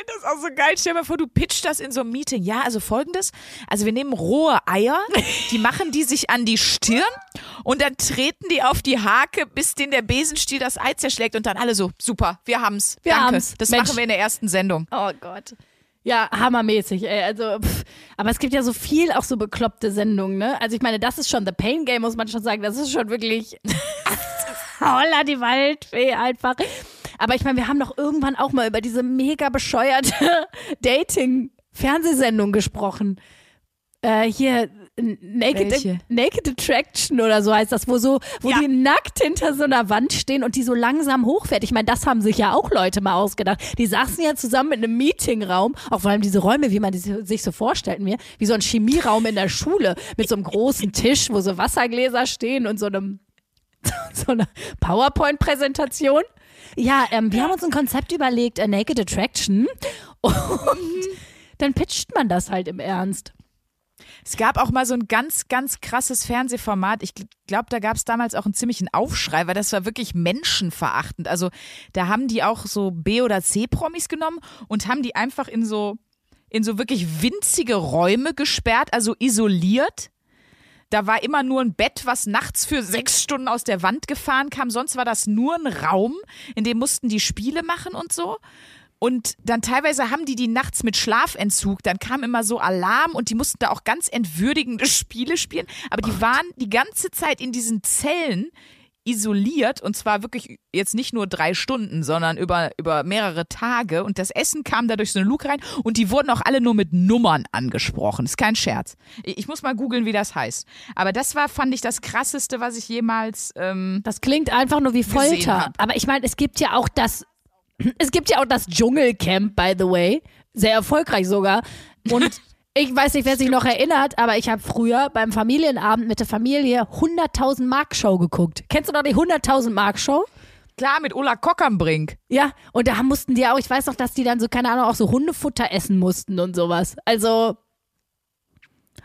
Finde das auch so geil. Stell dir mal vor, du pitchst das in so einem Meeting. Ja, also folgendes. Also wir nehmen rohe Eier, die machen die sich an die Stirn und dann treten die auf die Hake, bis den der Besenstiel das Ei zerschlägt und dann alle so, super, wir haben's. Wir Danke. haben's. Das Mensch. machen wir in der ersten Sendung. Oh Gott. Ja, hammermäßig, ey. Also, pff. aber es gibt ja so viel auch so bekloppte Sendungen, ne? Also ich meine, das ist schon The Pain Game, muss man schon sagen. Das ist schon wirklich Holla die Waldfee einfach. Aber ich meine, wir haben doch irgendwann auch mal über diese mega bescheuerte Dating-Fernsehsendung gesprochen. Äh, hier Naked, Welche? Naked Attraction oder so heißt das, wo so, wo Ja. die nackt hinter so einer Wand stehen und die so langsam hochfährt. Ich meine, das haben sich ja auch Leute mal ausgedacht. Die saßen ja zusammen in einem Meetingraum, auch vor allem diese Räume, wie man die sich so vorstellt mir, wie so ein Chemieraum in der Schule mit so einem großen Tisch, wo so Wassergläser stehen und so einem so einer PowerPoint-Präsentation. Ja, ähm, wir haben uns ein Konzept überlegt, a Naked Attraction. Und dann pitcht man das halt im Ernst. Es gab auch mal so ein ganz, ganz krasses Fernsehformat. Ich glaube, da gab es damals auch einen ziemlichen Aufschrei, weil das war wirklich menschenverachtend. Also da haben die auch so B- oder C-Promis genommen und haben die einfach in so, in so wirklich winzige Räume gesperrt, also isoliert. Da war immer nur ein Bett, was nachts für sechs Stunden aus der Wand gefahren kam. Sonst war das nur ein Raum, in dem mussten die Spiele machen und so. Und dann teilweise haben die die nachts mit Schlafentzug. Dann kam immer so Alarm und die mussten da auch ganz entwürdigende Spiele spielen. Aber die waren die ganze Zeit in diesen Zellen isoliert und zwar wirklich jetzt nicht nur drei Stunden, sondern über, über mehrere Tage. Und das Essen kam da durch so eine Luke rein und die wurden auch alle nur mit Nummern angesprochen. Ist kein Scherz. Ich muss mal googeln, wie das heißt. Aber das war, fand ich, das krasseste, was ich jemals. Ähm, Das klingt einfach nur wie Folter. Aber ich meine, es gibt ja auch das, es gibt ja auch das Dschungelcamp, by the way. Sehr erfolgreich sogar. Und ich weiß nicht, wer sich noch erinnert, aber ich habe früher beim Familienabend mit der Familie 100.000 Mark Show geguckt. Kennst du noch die 100.000 Mark Show? klar, mit Ola Kock am Brink. Ja, und da mussten die auch, ich weiß noch, dass die dann so, keine Ahnung, auch so Hundefutter essen mussten und sowas. Also,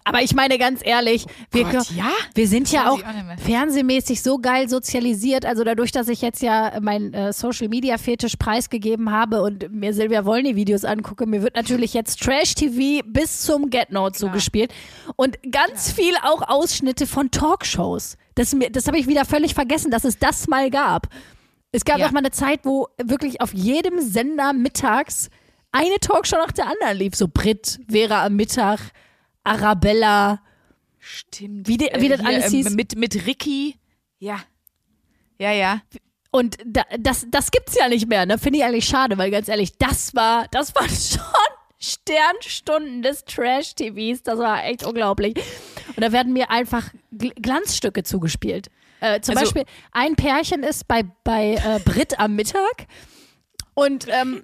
aber ich meine ganz ehrlich, wir, Gott, ja? wir sind ja auch auch fernsehmäßig so geil sozialisiert. Also dadurch, dass ich jetzt ja mein äh, Social Media Fetisch preisgegeben habe und mir Silvia Wollny Videos angucke, mir wird natürlich jetzt Trash TV bis zum Get No zugespielt und ganz viel auch Ausschnitte von Talkshows. Das, mir- das habe ich wieder völlig vergessen, dass es das mal gab. Es gab Ja. auch mal eine Zeit, wo wirklich auf jedem Sender mittags eine Talkshow nach der anderen lief. So Brit, Vera am Mittag, Arabella. Stimmt. Wie die- wie das hier, alles hieß? Mit, mit Ricky. Ja. Ja, ja. Und da, das, das gibt's ja nicht mehr, ne? Finde ich eigentlich schade, weil ganz ehrlich, das war, das war schon Sternstunden des Trash-TVs. Das war echt unglaublich. Und da werden mir einfach Gl Glanzstücke zugespielt. Äh, zum Also- Beispiel, ein Pärchen ist bei, bei äh, Brit am Mittag und ähm, äh,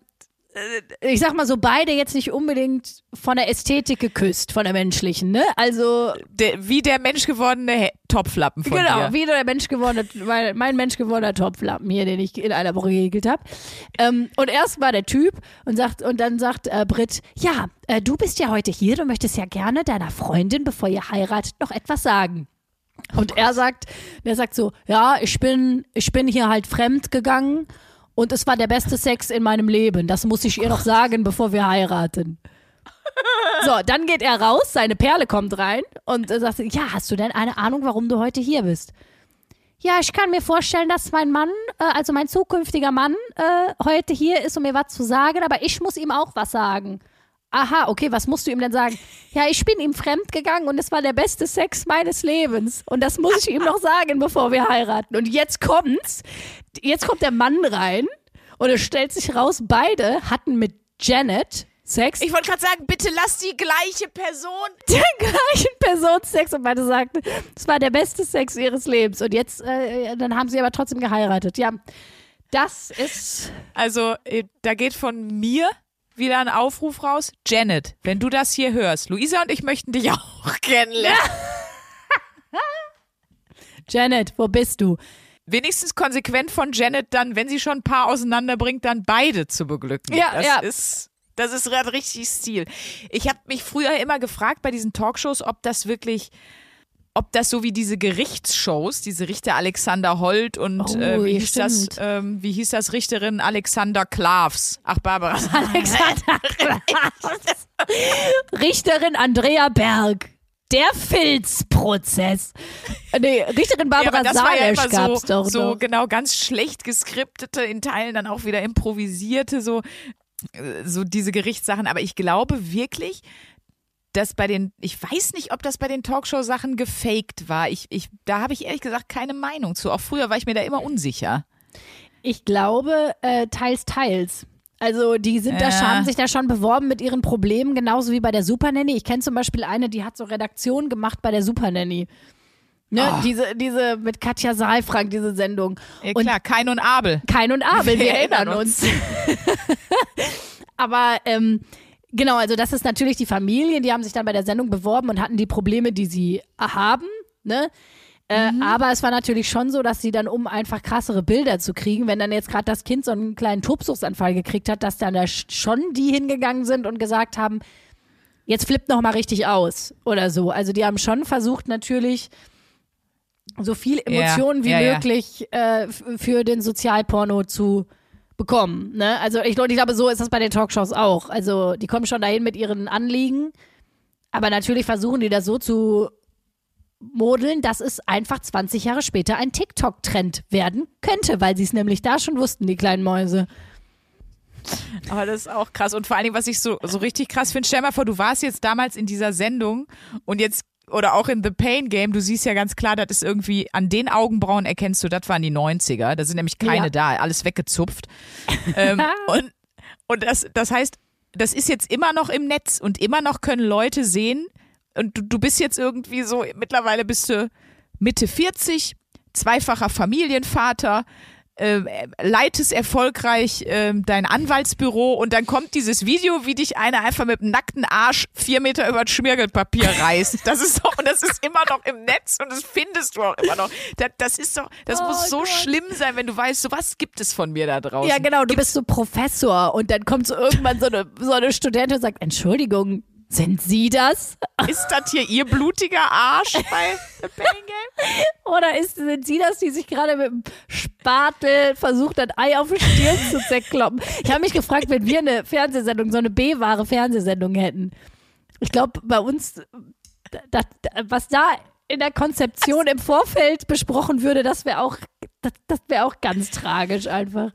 ich sag mal so, beide jetzt nicht unbedingt von der Ästhetik geküsst, von der menschlichen, ne? Also Der, wie der menschgewordene He- Topflappen von genau, dir. wie der Mensch gewordene, mein, mein Mensch gewordener Topflappen hier, den ich in einer Woche geregelt habe. Ähm, und erst war der Typ und sagt und dann sagt äh, Britt, ja, äh, du bist ja heute hier, du möchtest ja gerne deiner Freundin, bevor ihr heiratet, noch etwas sagen. Und er sagt, der sagt so, ja, ich bin, ich bin hier halt fremd gegangen und es war der beste Sex in meinem Leben. Das muss ich ihr noch sagen, bevor wir heiraten. So, dann geht er raus, seine Perle kommt rein und sagt, ja, hast du denn eine Ahnung, warum du heute hier bist? Ja, ich kann mir vorstellen, dass mein Mann, äh, also mein zukünftiger Mann, äh, heute hier ist, um mir was zu sagen, aber ich muss ihm auch was sagen. Aha, okay, was musst du ihm denn sagen? Ja, ich bin ihm fremd gegangen und es war der beste Sex meines Lebens. Und das muss ich ihm noch sagen, bevor wir heiraten. Und jetzt kommt's. Jetzt kommt der Mann rein und es stellt sich raus, beide hatten mit Janet Sex. Ich wollte gerade sagen, bitte lass die gleiche Person. der gleichen Person Sex und beide sagten, es war der beste Sex ihres Lebens. Und jetzt, äh, dann haben sie aber trotzdem geheiratet. Ja, das ist. Also, äh, da geht von mir wieder ein Aufruf raus. Janet, wenn du das hier hörst, Luisa und ich möchten dich auch kennenlernen. Janet, wo bist du? Wenigstens konsequent von Janet dann, wenn sie schon ein paar auseinanderbringt, dann beide zu beglücken. Ja, das ja. ist. Das ist gerade richtig Stil. Ich habe mich früher immer gefragt bei diesen Talkshows, ob das wirklich ob das so wie diese Gerichtsshows, diese Richter Alexander Holt und Oh, äh, wie, ja, hieß das, ähm, wie hieß das Richterin Alexander Klavs? Ach, Barbara. Alexander Richterin Andrea Berg. Der Filzprozess. Äh, Nee, Richterin Ja, Barbara ja Salesch immer gab's so, doch so noch. genau ganz schlecht geskriptete, in Teilen dann auch wieder improvisierte, so, äh, so diese Gerichtssachen. Aber ich glaube wirklich, dass bei den, ich weiß nicht, ob das bei den Talkshow-Sachen gefaked war. Ich, ich, da habe ich ehrlich gesagt keine Meinung zu. Auch früher war ich mir da immer unsicher. Ich glaube, äh, teils, teils. Also die sind da Ja. schon, haben sich da schon beworben mit ihren Problemen, genauso wie bei der Super Nanny. Ich kenne zum Beispiel eine, die hat so Redaktion gemacht bei der Super Nanny. Ne, Ah. diese, diese mit Katja Saalfrank, diese Sendung. Ja, Und klar, Kain und Abel. Kein und Abel, wir, Wir erinnern erinnern uns. Aber ähm, genau, also das ist natürlich die Familie, die haben sich dann bei der Sendung beworben und hatten die Probleme, die sie haben. Ne? Äh, Aber es war natürlich schon so, dass sie dann, um einfach krassere Bilder zu kriegen, wenn dann jetzt gerade das Kind so einen kleinen Tobsuchtsanfall gekriegt hat, dass dann da sch- schon die hingegangen sind und gesagt haben, jetzt flippt noch mal richtig aus oder so. Also die haben schon versucht natürlich so viel Emotionen wie ja, ja. möglich äh, f- für den Sozialporno zu bekommen. Ne? Also ich, ich glaube, so ist das bei den Talkshows auch. Also die kommen schon dahin mit ihren Anliegen, aber natürlich versuchen die das so zu modeln, dass es einfach 20 Jahre später ein TikTok-Trend werden könnte, weil sie es nämlich da schon wussten, die kleinen Mäuse. Aber das ist auch krass. Und vor allen Dingen, was ich so, so richtig krass finde, stell mal vor, du warst jetzt damals in dieser Sendung und jetzt, oder auch in The Pain Game, du siehst ja ganz klar, das ist irgendwie, an den Augenbrauen erkennst du, das waren die 90er, da sind nämlich keine Ja. da, alles weggezupft. ähm, und und das, das heißt, das ist jetzt immer noch im Netz und immer noch können Leute sehen, und du, du bist jetzt irgendwie so, mittlerweile bist du Mitte 40, zweifacher Familienvater, äh, leitest erfolgreich äh, dein Anwaltsbüro und dann kommt dieses Video, wie dich einer einfach mit dem nackten Arsch vier Meter über das Schmirgelpapier reißt. Das ist doch, und das ist immer noch im Netz und das findest du auch immer noch. Das, das ist doch, das Oh muss so Gott. schlimm sein, wenn du weißt, so was gibt es von mir da draußen. Ja, genau, du bist so Professor und dann kommt so irgendwann so eine, so eine Studentin und sagt, Entschuldigung, sind Sie das? Ist das hier ihr blutiger Arsch bei The Pain Game? Oder ist, sind Sie das, die sich gerade mit dem Spatel versucht, ein Ei auf die Stirn zu zerkloppen? Ich habe mich gefragt, wenn wir eine Fernsehsendung, so eine B-wahre Fernsehsendung hätten. Ich glaube, bei uns, das, was da in der Konzeption im Vorfeld besprochen würde, das wäre auch, das, das wäre auch ganz tragisch einfach.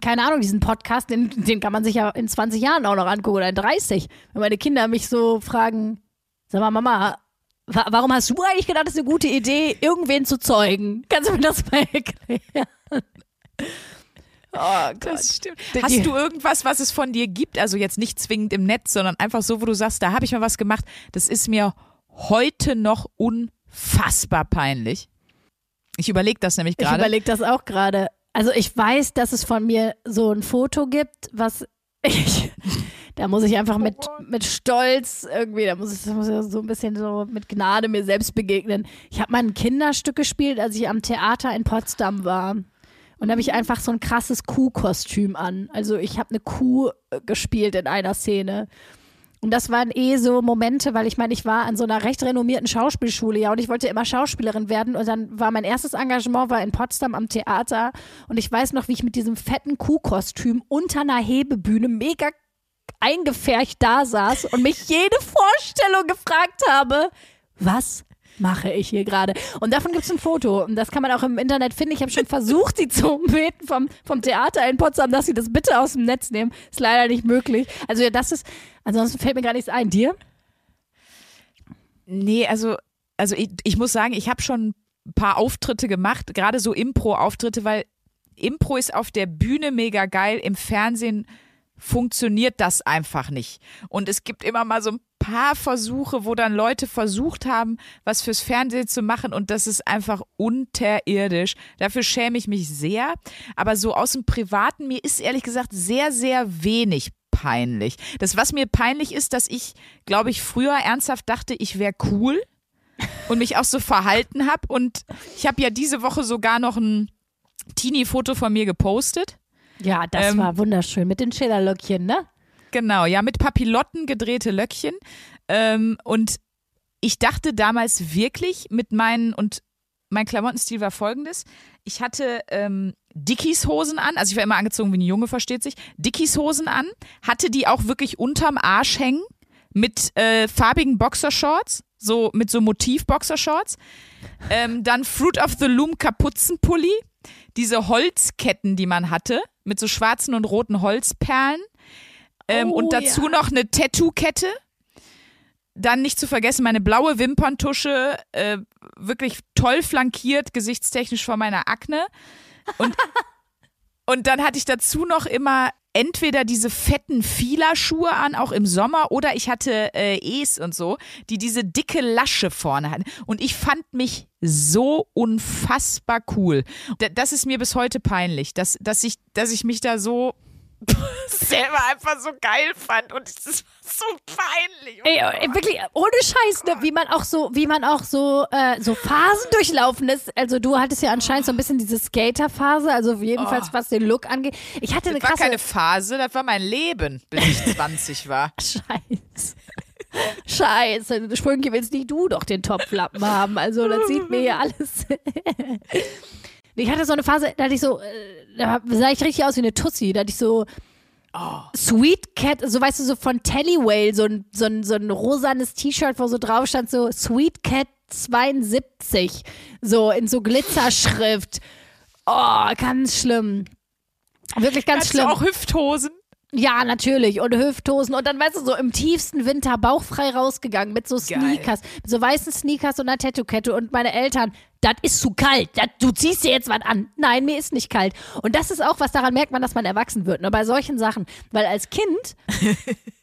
Keine Ahnung, diesen Podcast, den, den kann man sich ja in 20 Jahren auch noch angucken oder in 30. Wenn meine Kinder mich so fragen, sag mal, Mama, wa warum hast du eigentlich gedacht, das ist eine gute Idee, irgendwen zu zeugen? Kannst du mir das mal erklären? Oh Gott. Das stimmt. Hast du irgendwas, was es von dir gibt? Also jetzt nicht zwingend im Netz, sondern einfach so, wo du sagst, da habe ich mal was gemacht. Das ist mir heute noch unfassbar peinlich. Ich überlege das nämlich Ich gerade. überlege das auch gerade. Also ich weiß, dass es von mir so ein Foto gibt, was ich, da muss ich einfach mit, mit Stolz irgendwie, da muss ich, da muss ich so ein bisschen so mit Gnade mir selbst begegnen. Ich habe mal ein Kinderstück gespielt, als ich am Theater in Potsdam war. Und da habe ich einfach so ein krasses Kuhkostüm an. Also ich habe eine Kuh äh, gespielt in einer Szene. Und das waren eh so Momente, weil ich meine, ich war an so einer recht renommierten Schauspielschule, ja, und ich wollte immer Schauspielerin werden. Und dann war mein erstes Engagement war in Potsdam am Theater. Und ich weiß noch, wie ich mit diesem fetten Kuhkostüm unter einer Hebebühne mega eingefärcht da saß und mich jede Vorstellung gefragt habe, was mache ich hier gerade? Und davon gibt es ein Foto. Und das kann man auch im Internet finden. Ich habe schon versucht, die zu beten vom, vom Theater in Potsdam, dass sie das bitte aus dem Netz nehmen. Ist leider nicht möglich. Also ja, das ist, ansonsten fällt mir gar nichts ein. Dir? Nee, also, also ich, ich muss sagen, ich habe schon ein paar Auftritte gemacht, gerade so Impro-Auftritte, weil Impro ist auf der Bühne mega geil, im Fernsehen funktioniert das einfach nicht. Und es gibt immer mal so ein paar Versuche, wo dann Leute versucht haben, was fürs Fernsehen zu machen und das ist einfach unterirdisch. Dafür schäme ich mich sehr. Aber so aus dem Privaten, mir ist ehrlich gesagt sehr, sehr wenig peinlich. Das, was mir peinlich ist, dass ich, glaube ich, früher ernsthaft dachte, ich wäre cool und mich auch so verhalten habe. Und ich habe ja diese Woche sogar noch ein Teenie-Foto von mir gepostet. Ja, das Ähm, war wunderschön mit den Schillerlöckchen, ne? Genau, ja, mit Papillotten gedrehte Löckchen. Ähm, und ich dachte damals wirklich mit meinen, und mein Klamottenstil war folgendes. Ich hatte ähm, Dickies Hosen an, also ich war immer angezogen wie ein Junge, versteht sich. Dickies Hosen an, hatte die auch wirklich unterm Arsch hängen mit äh, farbigen Boxershorts, so mit so Motiv-Boxershorts. Ähm, dann Fruit of the Loom Kapuzenpulli, diese Holzketten, die man hatte, mit so schwarzen und roten Holzperlen. Ähm, Oh, und dazu ja. noch eine Tattoo-Kette. Dann nicht zu vergessen meine blaue Wimperntusche, äh, wirklich toll flankiert, gesichtstechnisch von meiner Akne. Und, und dann hatte ich dazu noch immer entweder diese fetten Fila-Schuhe an, auch im Sommer, oder ich hatte äh, Es und so, die diese dicke Lasche vorne hatten. Und ich fand mich so unfassbar cool. Das ist mir bis heute peinlich, dass, dass, ich, dass ich mich da so selber einfach so geil fand und es ist so peinlich. Ey, ey, wirklich, ohne Scheiß, ne? wie man auch so, wie man auch so, äh, so Phasen durchlaufen ist. Also du hattest ja anscheinend so ein bisschen diese Skater-Phase, also jedenfalls was den Look angeht. Ich hatte eine Das war krasse keine Phase, das war mein Leben, bis ich 20 war. Scheiße. Scheiße, Sprünke willst nicht du doch den Topflappen haben. Also das sieht mir hier alles. ich hatte so eine Phase, da hatte ich so, äh, da sah ich richtig aus wie eine Tussi. Da hatte ich so Sweet Cat, so weißt du, so von Tellywale, so ein, so ein, so ein rosanes T-Shirt, wo so drauf stand, so Sweet Cat 72. So in so Glitzerschrift. Oh, ganz schlimm. Wirklich ganz du schlimm. auch Hüfthosen? Ja, natürlich. Und Hüfthosen. Und dann, weißt du, so im tiefsten Winter bauchfrei rausgegangen mit so Geil. Sneakers, mit so weißen Sneakers und einer Tattoo-Kette. Und meine Eltern, das ist zu kalt. Das, du ziehst dir jetzt was an. Nein, mir ist nicht kalt. Und das ist auch was, daran merkt man, dass man erwachsen wird. Ne? Bei solchen Sachen. Weil als Kind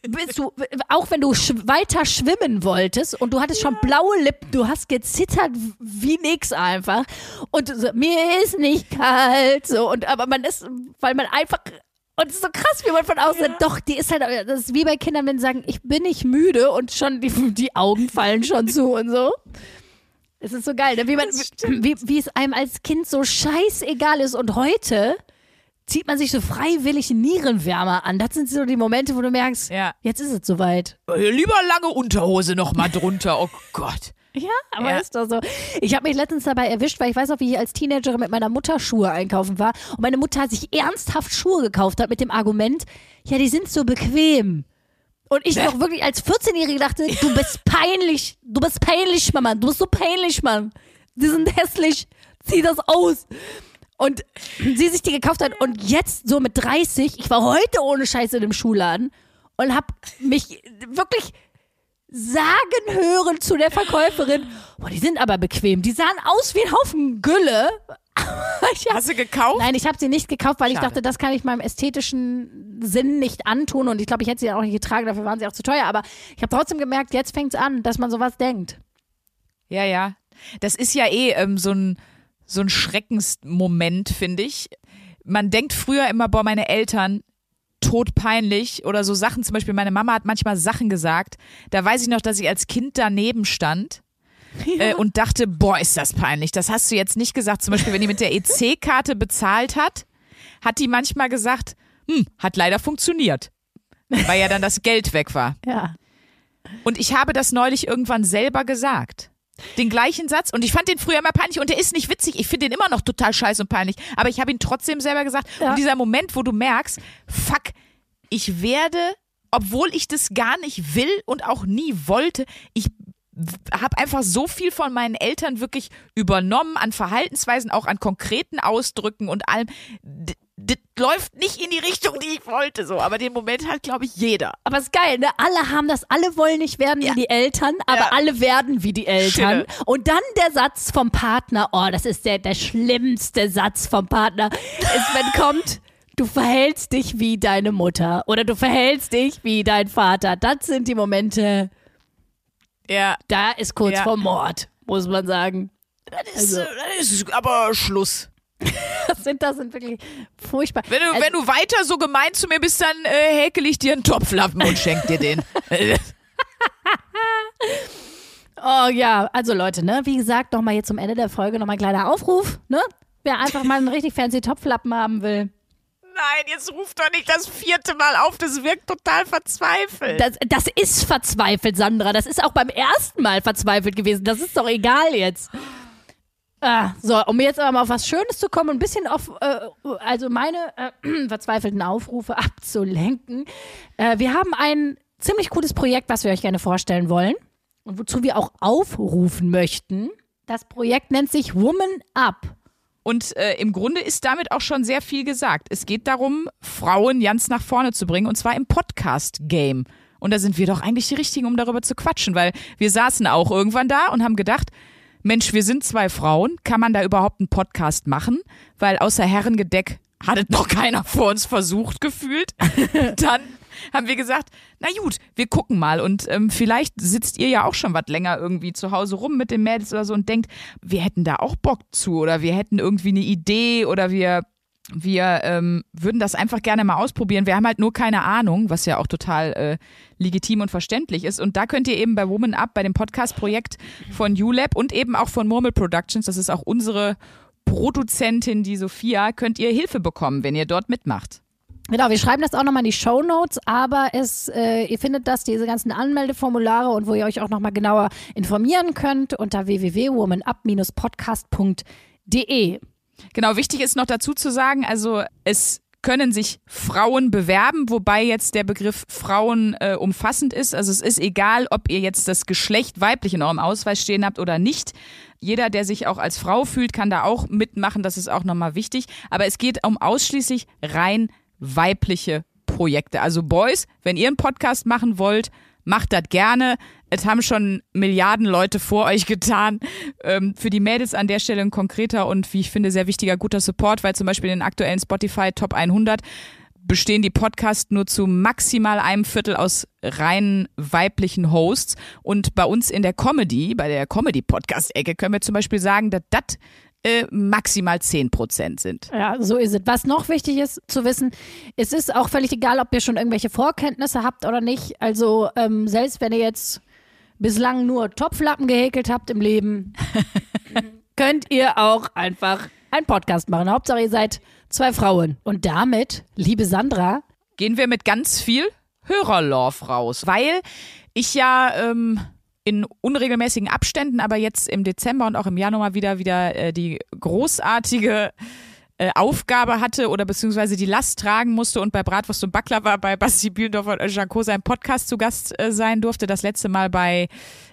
bist du, auch wenn du sch weiter schwimmen wolltest und du hattest schon blaue Lippen, du hast gezittert wie nix einfach. Und so, mir ist nicht kalt. So, und aber man ist, weil man einfach und es ist so krass, wie man von außen, doch, die ist halt, das ist wie bei Kindern, wenn sie sagen, ich bin nicht müde und schon die, die Augen fallen schon zu und so. Es ist so geil, ne? wie, man, wie, wie es einem als Kind so scheißegal ist und heute zieht man sich so freiwillig Nierenwärmer an. Das sind so die Momente, wo du merkst, Ja. jetzt ist es soweit. Äh, Lieber lange Unterhose noch mal drunter. Oh Gott. Ja, aber Ja. ist doch so. Ich habe mich letztens dabei erwischt, weil ich weiß auch, wie ich als Teenagerin mit meiner Mutter Schuhe einkaufen war und meine Mutter sich ernsthaft Schuhe gekauft hat mit dem Argument, ja, die sind so bequem. Und ich noch wirklich als 14-Jährige dachte, du bist peinlich, du bist peinlich, Mama, du bist so peinlich, Mann. Die sind hässlich, zieh das aus. Und sie sich die gekauft hat und jetzt so mit 30, ich war heute ohne Scheiße in dem Schuhladen und habe mich wirklich sagen hören zu der Verkäuferin, boah, die sind aber bequem. Die sahen aus wie ein Haufen Gülle. ich hab, Hast du gekauft? nein, ich habe sie nicht gekauft, weil ich Schade. dachte, das kann ich meinem ästhetischen Sinn nicht antun und ich glaube, ich hätte sie auch nicht getragen, dafür waren sie auch zu teuer, aber ich habe trotzdem gemerkt, jetzt fängt's an, dass man sowas denkt. Ja, ja. Das ist ja eh ähm, so ein, so ein Schreckensmoment, finde ich. Man denkt früher immer, boah, meine Eltern, todpeinlich oder so Sachen. Zum Beispiel, meine Mama hat manchmal Sachen gesagt. Da weiß ich noch, dass ich als Kind daneben stand. Äh, und dachte, boah, ist das peinlich. Das hast du jetzt nicht gesagt. Zum Beispiel, wenn die mit der EC-Karte bezahlt hat, hat die manchmal gesagt, hm, hat leider funktioniert. Weil ja dann das Geld weg war. Ja. Und ich habe das neulich irgendwann selber gesagt. Den gleichen Satz. Und ich fand den früher immer peinlich und der ist nicht witzig. Ich finde den immer noch total scheiße und peinlich. Aber ich habe ihn trotzdem selber gesagt. Ja. Und dieser Moment, wo du merkst, fuck, ich werde, obwohl ich das gar nicht will und auch nie wollte, ich habe einfach so viel von meinen Eltern wirklich übernommen an Verhaltensweisen, auch an konkreten Ausdrücken und allem. Läuft nicht in die Richtung, die ich wollte, so. Aber den Moment hat, glaube ich, jeder. Aber ist geil, ne? Alle haben das, alle wollen nicht werden wie die Eltern, aber Ja. alle werden wie die Eltern. Schille. Und dann der Satz vom Partner, oh, das ist der, der schlimmste Satz vom Partner, ist, wenn kommt, du verhältst dich wie deine Mutter oder du verhältst dich wie dein Vater. Das sind die Momente, Ja. da ist kurz Ja. vor Mord, muss man sagen. Das ist, das ist aber Schluss. Das sind, wirklich furchtbar. Wenn du, Also- wenn du weiter so gemein zu mir bist, dann äh, häkel ich dir einen Topflappen und schenk dir den. Oh ja, also Leute, ne, wie gesagt, nochmal hier zum Ende der Folge nochmal ein kleiner Aufruf, ne? Wer einfach mal einen richtig fancy Topflappen haben will. Nein, jetzt ruft doch nicht das vierte Mal auf. Das wirkt total verzweifelt. Das, das ist verzweifelt, Sandra. Das ist auch beim ersten Mal verzweifelt gewesen. Das ist doch egal jetzt. Ah, so, um jetzt aber mal auf was Schönes zu kommen, ein bisschen auf, äh, also meine äh, verzweifelten Aufrufe abzulenken. Äh, wir haben ein ziemlich cooles Projekt, was wir euch gerne vorstellen wollen und wozu wir auch aufrufen möchten. Das Projekt nennt sich Woman Up. Und äh, im Grunde ist damit auch schon sehr viel gesagt. Es geht darum, Frauen ganz nach vorne zu bringen und zwar im Podcast-Game. Und da sind wir doch eigentlich die Richtigen, um darüber zu quatschen, weil wir saßen auch irgendwann da und haben gedacht, Mensch, wir sind zwei Frauen, kann man da überhaupt einen Podcast machen? Weil außer Herrengedeck hat es noch keiner vor uns versucht gefühlt. Dann haben wir gesagt, na gut, wir gucken mal und ähm, vielleicht sitzt ihr ja auch schon was länger irgendwie zu Hause rum mit den Mädels oder so und denkt, wir hätten da auch Bock zu oder wir hätten irgendwie eine Idee oder wir wir ähm, würden das einfach gerne mal ausprobieren. Wir haben halt nur keine Ahnung, was ja auch total äh, legitim und verständlich ist. Und da könnt ihr eben bei Woman Up, bei dem Podcast-Projekt von ULab und eben auch von Murmel Productions, das ist auch unsere Produzentin, die Sophia, könnt ihr Hilfe bekommen, wenn ihr dort mitmacht. Genau, wir schreiben das auch nochmal in die Show Notes, aber es, äh, ihr findet das, diese ganzen Anmeldeformulare und wo ihr euch auch nochmal genauer informieren könnt unter www.womanup-podcast.de. Genau, wichtig ist noch dazu zu sagen, also es können sich Frauen bewerben, wobei jetzt der Begriff Frauen äh, umfassend ist. Also es ist egal, ob ihr jetzt das Geschlecht weiblich in eurem Ausweis stehen habt oder nicht. Jeder, der sich auch als Frau fühlt, kann da auch mitmachen. Das ist auch nochmal wichtig. Aber es geht um ausschließlich rein weibliche Projekte. Also Boys, wenn ihr einen Podcast machen wollt, macht das gerne. Es haben schon Milliarden Leute vor euch getan. Ähm, für die Mädels an der Stelle ein konkreter und wie ich finde sehr wichtiger guter Support, weil zum Beispiel in den aktuellen Spotify Top 100 bestehen die Podcasts nur zu maximal einem Viertel aus rein weiblichen Hosts. Und bei uns in der Comedy, bei der Comedy-Podcast-Ecke, können wir zum Beispiel sagen, dass das äh, maximal 10 Prozent sind. Ja, so ist es. Was noch wichtig ist zu wissen, es ist auch völlig egal, ob ihr schon irgendwelche Vorkenntnisse habt oder nicht. Also ähm, selbst wenn ihr jetzt bislang nur Topflappen gehäkelt habt im Leben, könnt ihr auch einfach einen Podcast machen. Hauptsache ihr seid zwei Frauen. Und damit, liebe Sandra, gehen wir mit ganz viel Hörerlove raus, weil ich ja ähm, in unregelmäßigen Abständen, aber jetzt im Dezember und auch im Januar wieder wieder äh, die großartige äh, Aufgabe hatte oder beziehungsweise die Last tragen musste und bei Bratwurst und Baklava bei Basti Bielendorf und Janko sein Podcast zu Gast äh, sein durfte. Das letzte Mal bei,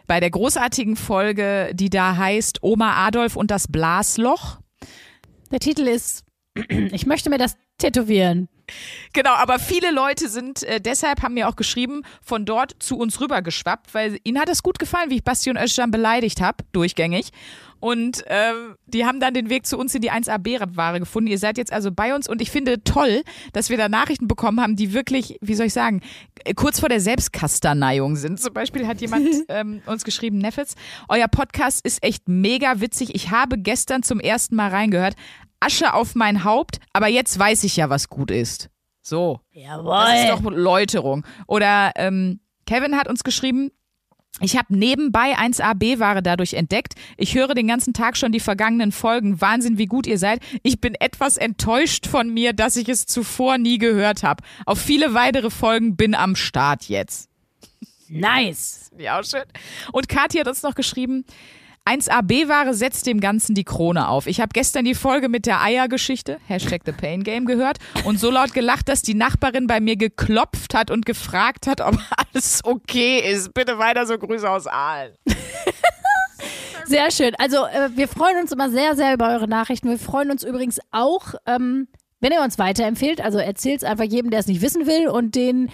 bei der großartigen Folge, die da heißt Oma Adolf und das Blasloch. Der Titel ist Ich möchte mir das tätowieren. Genau, aber viele Leute sind äh, deshalb, haben mir auch geschrieben, von dort zu uns rüber geschwappt, weil ihnen hat es gut gefallen, wie ich Basti und Özcan beleidigt habe, durchgängig. Und äh, die haben dann den Weg zu uns in die 1AB-Ware gefunden. Ihr seid jetzt also bei uns und ich finde toll, dass wir da Nachrichten bekommen haben, die wirklich, wie soll ich sagen, äh, kurz vor der Selbstkasterneiung sind. Zum Beispiel hat jemand ähm, uns geschrieben, Neffels, euer Podcast ist echt mega witzig. Ich habe gestern zum ersten Mal reingehört. Asche auf mein Haupt, aber jetzt weiß ich ja, was gut ist. So. Jawohl. Das ist doch Läuterung. Oder ähm, Kevin hat uns geschrieben, ich habe nebenbei 1AB-Ware dadurch entdeckt. Ich höre den ganzen Tag schon die vergangenen Folgen. Wahnsinn, wie gut ihr seid. Ich bin etwas enttäuscht von mir, dass ich es zuvor nie gehört habe. Auf viele weitere Folgen bin am Start jetzt. Nice. Ja, auch schön. Und Kathi hat uns noch geschrieben, 1AB-Ware setzt dem Ganzen die Krone auf. Ich habe gestern die Folge mit der Eiergeschichte, Hashtag The Pain Game, gehört und so laut gelacht, dass die Nachbarin bei mir geklopft hat und gefragt hat, ob alles okay ist. Bitte weiter so Grüße aus Aalen. Sehr schön. Also äh, wir freuen uns immer sehr, sehr über eure Nachrichten. Wir freuen uns übrigens auch, ähm, wenn ihr uns weiterempfehlt. Also erzählt es einfach jedem, der es nicht wissen will und den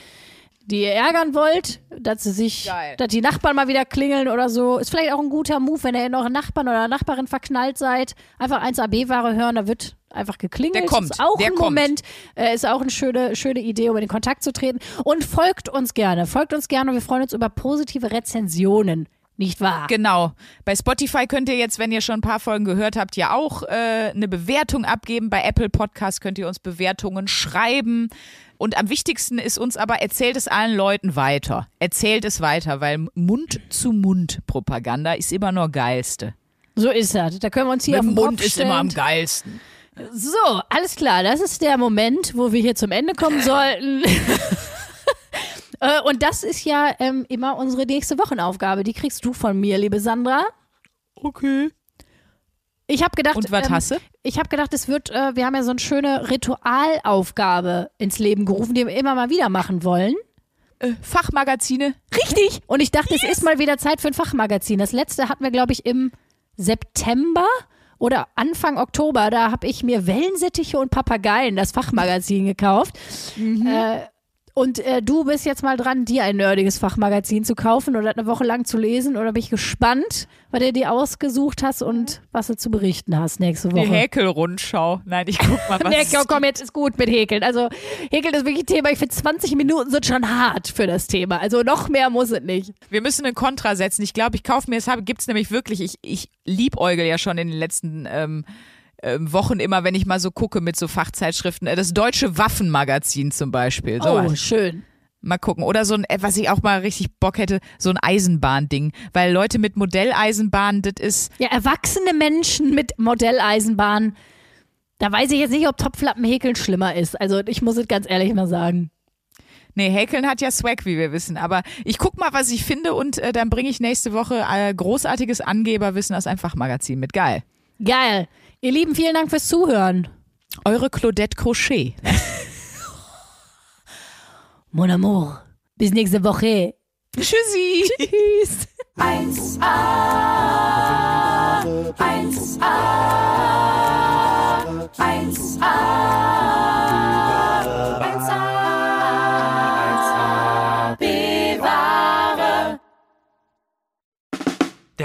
die ihr ärgern wollt, dass sie sich, Geil. dass die Nachbarn mal wieder klingeln oder so. Ist vielleicht auch ein guter Move, wenn ihr in euren Nachbarn oder Nachbarin verknallt seid. Einfach 1AB-Ware hören, da wird einfach geklingelt. Der kommt, Ist auch der ein kommt. Moment, äh, ist auch eine schöne, schöne Idee, um in den Kontakt zu treten. Und folgt uns gerne, folgt uns gerne. Wir freuen uns über positive Rezensionen. Nicht wahr? Genau. Bei Spotify könnt ihr jetzt, wenn ihr schon ein paar Folgen gehört habt, ja auch äh, eine Bewertung abgeben. Bei Apple Podcast könnt ihr uns Bewertungen schreiben. Und am wichtigsten ist uns aber, erzählt es allen Leuten weiter. Erzählt es weiter, weil Mund-zu-Mund-Propaganda ist immer nur geilste. So ist das. Da können wir uns hier Mit auf den Mund Kopf ist immer am geilsten. So, alles klar. Das ist der Moment, wo wir hier zum Ende kommen sollten. Äh, Und das ist ja ähm, immer unsere nächste Wochenaufgabe. Die kriegst du von mir, liebe Sandra. Okay. Ich habe gedacht, Und was ähm, hast du? ich habe gedacht, es wird, äh, wir haben ja so eine schöne Ritualaufgabe ins Leben gerufen, die wir immer mal wieder machen wollen. Äh, Fachmagazine. Richtig. Und ich dachte, es ist mal wieder Zeit für ein Fachmagazin. Das letzte hatten wir, glaube ich, im September oder Anfang Oktober. Da habe ich mir Wellensittiche und Papageien, das Fachmagazin, gekauft. Äh, und äh, du bist jetzt mal dran, dir ein nerdiges Fachmagazin zu kaufen oder eine Woche lang zu lesen. Oder bin ich gespannt, was du dir ausgesucht hast und was du zu berichten hast nächste Die Woche. Häkelrundschau. Nein, ich guck mal, was. Nee, komm, komm, jetzt ist gut mit Häkeln. Also Häkeln ist wirklich ein Thema. Ich finde 20 Minuten sind schon hart für das Thema. Also noch mehr muss es nicht. Wir müssen einen Kontra setzen. Ich glaube, ich kaufe mir, es habe, gibt's nämlich wirklich, ich, ich liebäugel ja schon in den letzten ähm, Wochen immer, wenn ich mal so gucke mit so Fachzeitschriften. Äh, Das Deutsche Waffenmagazin zum Beispiel. So Oh, schön. Mal gucken. Oder so ein, äh, was ich auch mal richtig Bock hätte, so ein Eisenbahnding. Weil Leute mit Modelleisenbahn, das ist, Ja, erwachsene Menschen mit Modelleisenbahn. Da weiß ich jetzt nicht, ob Topflappenhäkeln schlimmer ist. Also ich muss es ganz ehrlich mal sagen. nee, Häkeln hat ja Swag, wie wir wissen. Aber ich guck mal, was ich finde und äh, dann bringe ich nächste Woche äh, großartiges Angeberwissen aus einem Fachmagazin mit. Geil. Geil. Ihr Lieben, vielen Dank fürs Zuhören. Eure Claudette Crochet. Mon amour. Bis nächste Woche. Tschüssi. Tschüss. 1a, 1a, 1a, 1a,